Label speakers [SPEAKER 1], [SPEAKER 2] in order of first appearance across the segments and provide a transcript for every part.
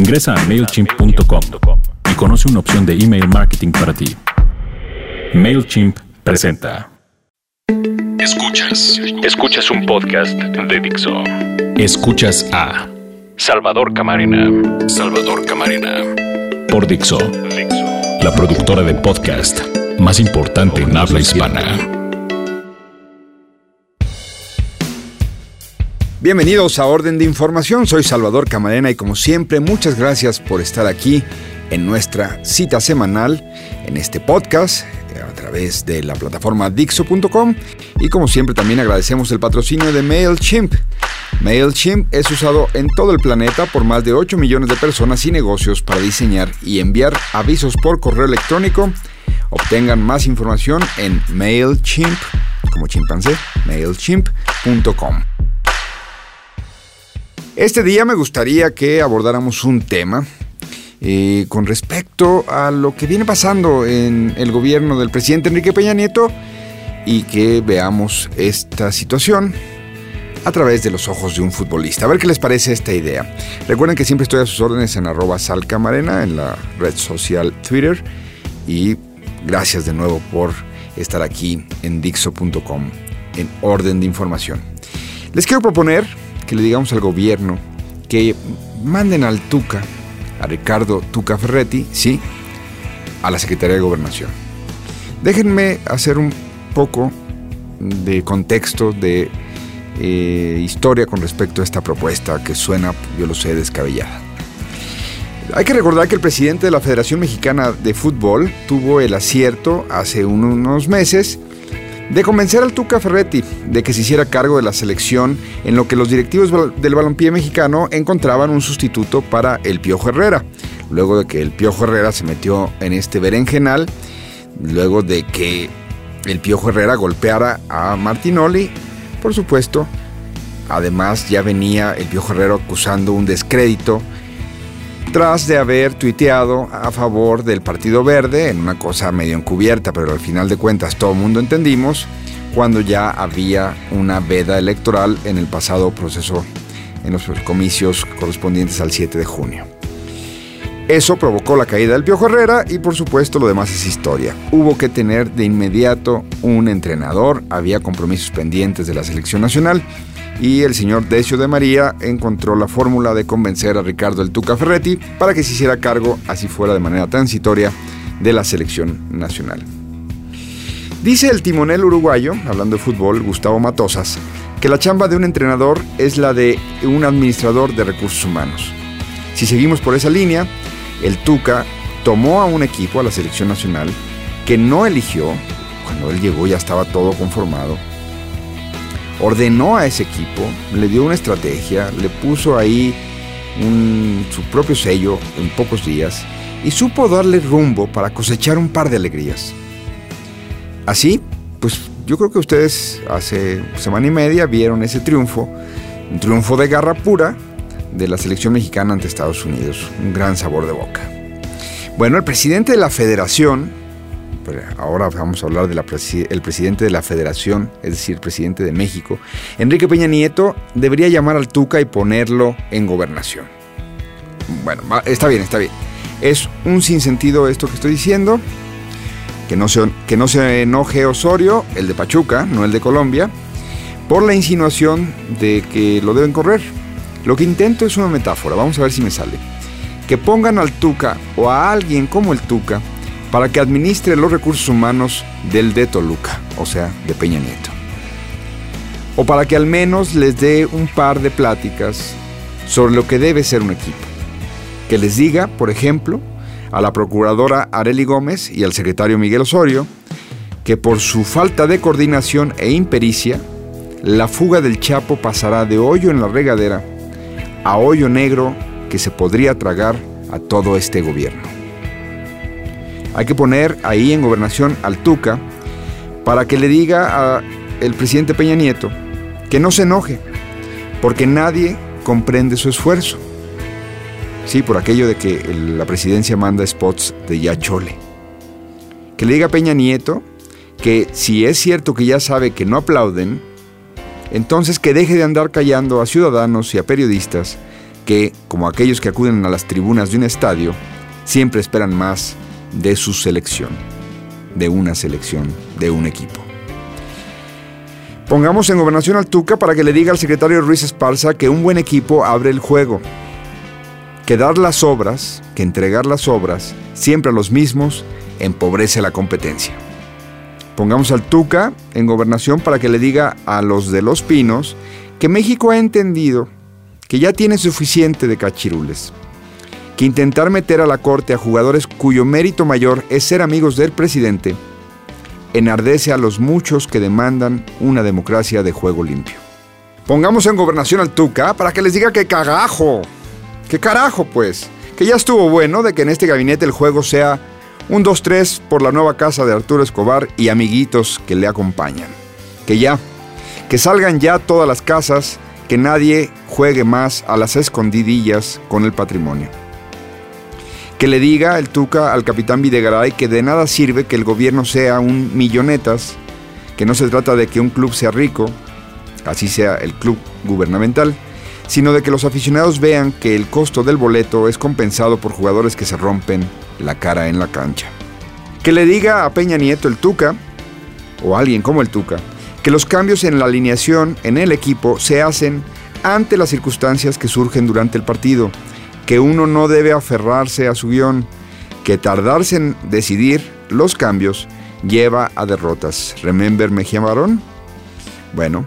[SPEAKER 1] Ingresa a MailChimp.com y conoce una opción de email marketing para ti. MailChimp presenta.
[SPEAKER 2] Escuchas. Escuchas un podcast de Dixo.
[SPEAKER 1] Escuchas a
[SPEAKER 2] Salvador Camarena. Salvador Camarena.
[SPEAKER 1] por Dixo,
[SPEAKER 2] Dixo.
[SPEAKER 1] la productora de podcast más importante en habla hispana.
[SPEAKER 3] Bienvenidos a Orden de Información, soy Salvador Camarena y como siempre muchas gracias por estar aquí en nuestra cita semanal en este podcast eh, a través de la plataforma Dixo.com y como siempre también agradecemos el patrocinio de MailChimp. MailChimp es usado en todo el planeta por más de 8 millones de personas y negocios para diseñar y enviar avisos por correo electrónico. Obtengan más información en MailChimp, como chimpancé, MailChimp.com. Este día me gustaría que abordáramos un tema eh, con respecto a lo que viene pasando en el gobierno del presidente Enrique Peña Nieto y que veamos esta situación a través de los ojos de un futbolista. A ver qué les parece esta idea. Recuerden que siempre estoy a sus órdenes en arroba salcamarena en la red social Twitter y gracias de nuevo por estar aquí en dixo.com en orden de información. Les quiero proponer que le digamos al gobierno que manden al Tuca, a Ricardo Tuca Ferretti, sí, a la Secretaría de Gobernación. Déjenme hacer un poco de contexto, de eh, historia con respecto a esta propuesta que suena, yo lo sé, descabellada. Hay que recordar que el presidente de la Federación Mexicana de Fútbol tuvo el acierto hace unos meses de convencer al Tuca Ferretti de que se hiciera cargo de la selección en lo que los directivos del balompié mexicano encontraban un sustituto para el Piojo Herrera. Luego de que el Piojo Herrera se metió en este berenjenal, luego de que el Piojo Herrera golpeara a Martinoli, por supuesto, además ya venía el Piojo Herrera acusando un descrédito tras de haber tuiteado a favor del Partido Verde en una cosa medio encubierta, pero al final de cuentas todo el mundo entendimos, cuando ya había una veda electoral en el pasado proceso, en los comicios correspondientes al 7 de junio. Eso provocó la caída del Piojo Herrera y por supuesto lo demás es historia. Hubo que tener de inmediato un entrenador, había compromisos pendientes de la selección nacional y el señor Decio de María encontró la fórmula de convencer a Ricardo el Tuca Ferretti para que se hiciera cargo, así fuera de manera transitoria, de la selección nacional. Dice el timonel uruguayo, hablando de fútbol, Gustavo Matosas, que la chamba de un entrenador es la de un administrador de recursos humanos. Si seguimos por esa línea, el Tuca tomó a un equipo, a la selección nacional, que no eligió, cuando él llegó ya estaba todo conformado, ordenó a ese equipo, le dio una estrategia, le puso ahí su propio sello en pocos días y supo darle rumbo para cosechar un par de alegrías. Así, pues yo creo que ustedes hace semana y media vieron ese triunfo, un triunfo de garra pura de la selección mexicana ante Estados Unidos, un gran sabor de boca. Bueno, el presidente de la federación, ahora vamos a hablar del presidente de la federación, es decir, el presidente de México, Enrique Peña Nieto, debería llamar al Tuca y ponerlo en gobernación. Bueno, está bien, está bien. Es un sinsentido esto que estoy diciendo. Que no, se, que no se enoje Osorio, el de Pachuca, no el de Colombia, por la insinuación de que lo deben correr. Lo que intento es una metáfora, vamos a ver si me sale. Que pongan al Tuca o a alguien como el Tuca para que administre los recursos humanos del de Toluca, o sea, de Peña Nieto. O para que al menos les dé un par de pláticas sobre lo que debe ser un equipo. Que les diga, por ejemplo, a la procuradora Areli Gómez y al secretario Miguel Osorio que por su falta de coordinación e impericia, la fuga del Chapo pasará de hoyo en la regadera a hoyo negro que se podría tragar a todo este gobierno. Hay que poner ahí en gobernación al Tuca para que le diga al presidente Peña Nieto que no se enoje, porque nadie comprende su esfuerzo. Sí, por aquello de que la presidencia manda spots de ya chole. Que le diga a Peña Nieto que si es cierto que ya sabe que no aplauden, entonces que deje de andar callando a ciudadanos y a periodistas que, como aquellos que acuden a las tribunas de un estadio, siempre esperan más de su selección, de una selección, de un equipo. Pongamos en gobernación al Tuca para que le diga al secretario Ruiz Esparza que un buen equipo abre el juego, que dar las obras, que entregar las obras, siempre a los mismos, empobrece la competencia. Pongamos al Tuca en gobernación para que le diga a los de Los Pinos que México ha entendido que ya tiene suficiente de cachirules, que intentar meter a la corte a jugadores cuyo mérito mayor es ser amigos del presidente, enardece a los muchos que demandan una democracia de juego limpio. Pongamos en gobernación al Tuca para que les diga que cagajo, que carajo pues, que ya estuvo bueno de que en este gabinete el juego sea un 2-3 por la nueva casa de Arturo Escobar y amiguitos que le acompañan. Que ya, que salgan ya todas las casas que nadie juegue más a las escondidillas con el patrimonio. Que le diga el Tuca al capitán Videgaray que de nada sirve que el gobierno sea un millonetas, que no se trata de que un club sea rico, así sea el club gubernamental, sino de que los aficionados vean que el costo del boleto es compensado por jugadores que se rompen la cara en la cancha. Que le diga a Peña Nieto el Tuca, o alguien como el Tuca, que los cambios en la alineación en el equipo se hacen ante las circunstancias que surgen durante el partido, que uno no debe aferrarse a su guion, que tardarse en decidir los cambios lleva a derrotas. ¿Remember Mejía Barón? Bueno,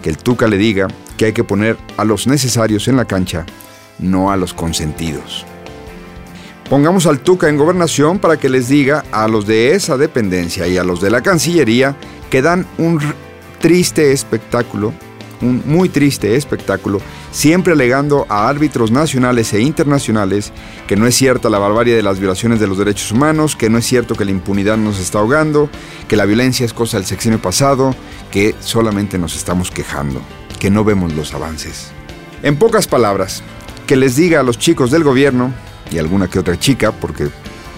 [SPEAKER 3] que el Tuca le diga que hay que poner a los necesarios en la cancha, no a los consentidos. Pongamos al Tuca en gobernación para que les diga a los de esa dependencia y a los de la Cancillería que dan un triste espectáculo, un muy triste espectáculo, siempre alegando a árbitros nacionales e internacionales que no es cierta la barbarie de las violaciones de los derechos humanos, que no es cierto que la impunidad nos está ahogando, que la violencia es cosa del sexenio pasado, que solamente nos estamos quejando, que no vemos los avances. En pocas palabras, que les diga a los chicos del gobierno y alguna que otra chica, porque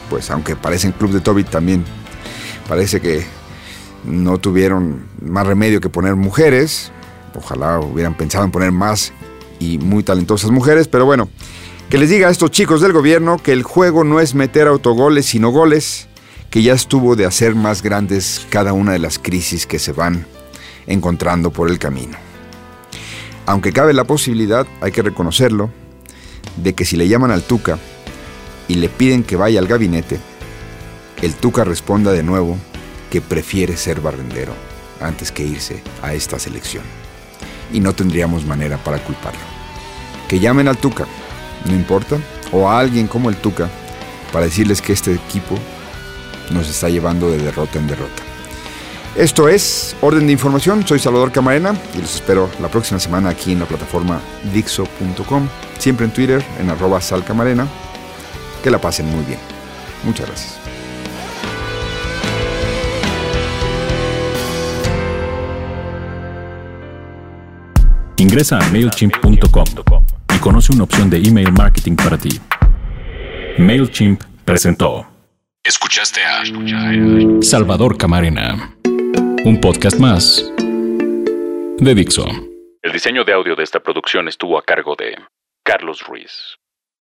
[SPEAKER 3] pues aunque parecen club de Toby también parece que no tuvieron más remedio que poner mujeres. Ojalá hubieran pensado en poner más y muy talentosas mujeres, pero bueno, que les diga a estos chicos del gobierno que el juego no es meter autogoles, sino goles, que ya estuvo de hacer más grandes cada una de las crisis que se van encontrando por el camino. Aunque cabe la posibilidad, hay que reconocerlo, de que si le llaman al Tuca y le piden que vaya al gabinete, el Tuca responda de nuevo que prefiere ser barrendero antes que irse a esta selección. Y no tendríamos manera para culparlo. Que llamen al Tuca, no importa, o a alguien como el Tuca, para decirles que este equipo nos está llevando de derrota en derrota. Esto es Orden de Información, soy Salvador Camarena y los espero la próxima semana aquí en la plataforma Dixo.com, siempre en Twitter en arroba salcamarena. Que la pasen muy bien. Muchas gracias.
[SPEAKER 1] Ingresa a MailChimp.com y conoce una opción de email marketing para ti. MailChimp presentó.
[SPEAKER 2] Escuchaste a
[SPEAKER 1] Salvador Camarena, un podcast más de Dixo.
[SPEAKER 2] El diseño de audio de esta producción estuvo a cargo de Carlos Ruiz.